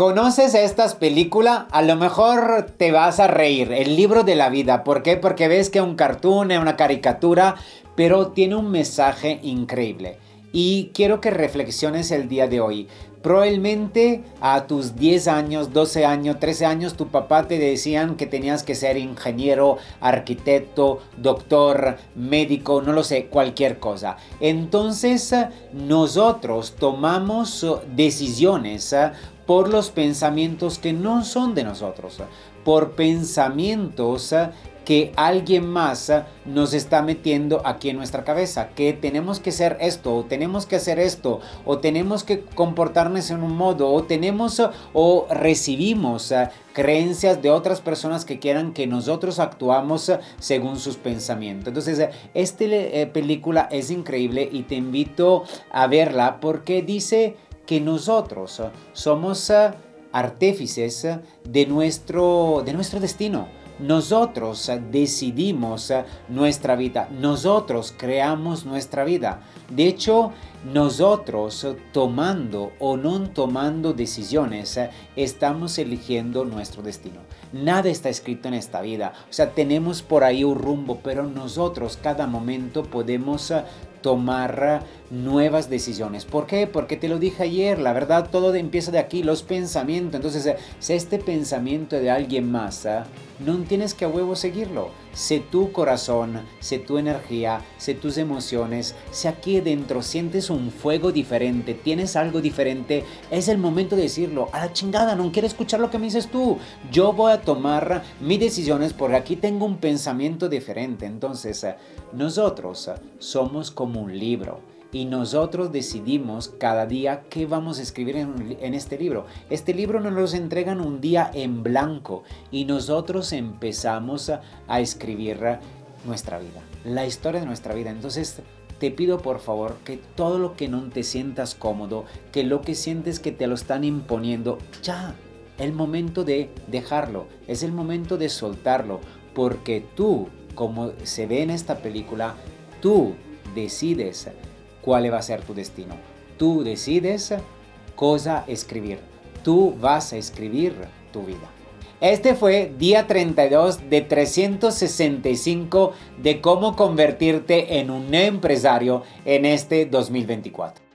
conoces estas películas, a lo mejor te vas a reír. El libro de la vida. ¿Por qué? Porque ves que es un cartoon, es una caricatura, pero tiene un mensaje increíble. Y quiero que reflexiones el día de hoy. Probablemente a tus 10 años, 12 años, 13 años, tu papá te decían que tenías que ser ingeniero, arquitecto, doctor, médico, no lo sé, cualquier cosa. Entonces nosotros tomamos decisiones por los pensamientos que no son de nosotros, por pensamientos que alguien más nos está metiendo aquí en nuestra cabeza, que tenemos que ser esto, o tenemos que hacer esto, o tenemos que comportarnos en un modo, o tenemos o recibimos creencias de otras personas que quieran que nosotros actuamos según sus pensamientos. Entonces, esta eh, película es increíble y te invito a verla porque dice que nosotros somos artífices de nuestro, de nuestro destino nosotros decidimos nuestra vida, nosotros creamos nuestra vida. De hecho, nosotros tomando o no tomando decisiones, estamos eligiendo nuestro destino. Nada está escrito en esta vida. O sea, tenemos por ahí un rumbo, pero nosotros cada momento podemos tomar nuevas decisiones. ¿Por qué? Porque te lo dije ayer, la verdad todo empieza de aquí, los pensamientos. Entonces, si este pensamiento de alguien más, no tienes que a huevo seguirlo. Sé tu corazón, sé tu energía, sé tus emociones. Si aquí dentro sientes un fuego diferente, tienes algo diferente, es el momento de decirlo. A la chingada, no quiero escuchar lo que me dices tú. Yo voy a tomar mis decisiones porque aquí tengo un pensamiento diferente. Entonces, nosotros somos como un libro y nosotros decidimos cada día qué vamos a escribir en, este libro. Este libro nos lo entregan un día en blanco y nosotros empezamos a, a escribir nuestra vida, la historia de nuestra vida. Entonces te pido por favor que todo lo que no te sientas cómodo, que lo que sientes que te lo están imponiendo, ya, el momento de dejarlo, es el momento de soltarlo, porque tú, como se ve en esta película, tú decides cuál va a ser tu destino. Tú decides cosa escribir. Tú vas a escribir tu vida. Este fue día 32 de 365 de cómo convertirte en un empresario en este 2024.